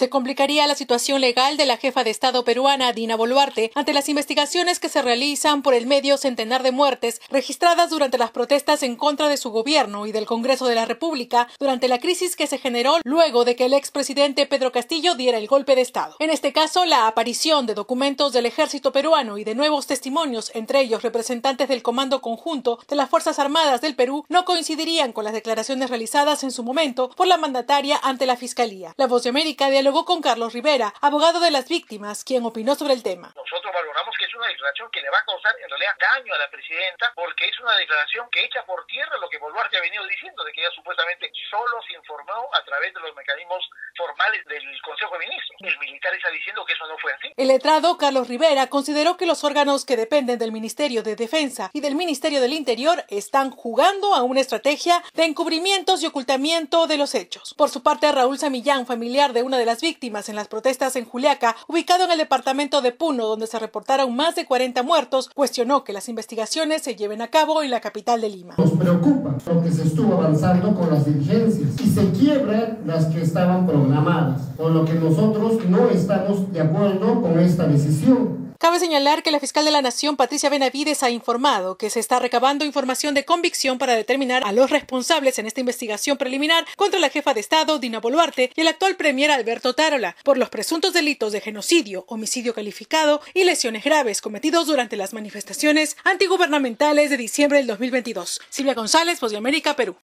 se complicaría la situación legal de la jefa de Estado peruana, Dina Boluarte, ante las investigaciones que se realizan por el medio centenar de muertes registradas durante las protestas en contra de su gobierno y del Congreso de la República durante la crisis que se generó luego de que el expresidente Pedro Castillo diera el golpe de Estado. En este caso, la aparición de documentos del ejército peruano y de nuevos testimonios, entre ellos representantes del Comando Conjunto de las Fuerzas Armadas del Perú, no coincidirían con las declaraciones realizadas en su momento por la mandataria ante la Fiscalía. La Voz de América dialogó con Carlos Rivera, abogado de las víctimas, quien opinó sobre el tema. Una declaración que le va a causar en realidad daño a la presidenta porque es una declaración que echa por tierra lo que Boluarte ha venido diciendo, de que ella supuestamente solo se informó a través de los mecanismos formales del Consejo de Ministros. El militar está diciendo que eso no fue así. El letrado Carlos Rivera consideró que los órganos que dependen del Ministerio de Defensa y del Ministerio del Interior están jugando a una estrategia de encubrimientos y ocultamiento de los hechos. Por su parte, Raúl Samillán, familiar de una de las víctimas en las protestas en Juliaca, ubicado en el departamento de Puno, donde se reportaron más de 40 muertos, cuestionó que las investigaciones se lleven a cabo en la capital de Lima. Nos preocupa lo que se estuvo avanzando con las diligencias y se quiebran las que estaban programadas, por lo que nosotros no estamos de acuerdo con esta decisión. Cabe señalar que la fiscal de la Nación, Patricia Benavides, ha informado que se está recabando información de convicción para determinar a los responsables en esta investigación preliminar contra la jefa de Estado, Dina Boluarte, y el actual premier Alberto Tarola, por los presuntos delitos de genocidio, homicidio calificado y lesiones graves cometidos durante las manifestaciones antigubernamentales de diciembre del 2022. Silvia González, Voz de América, Perú.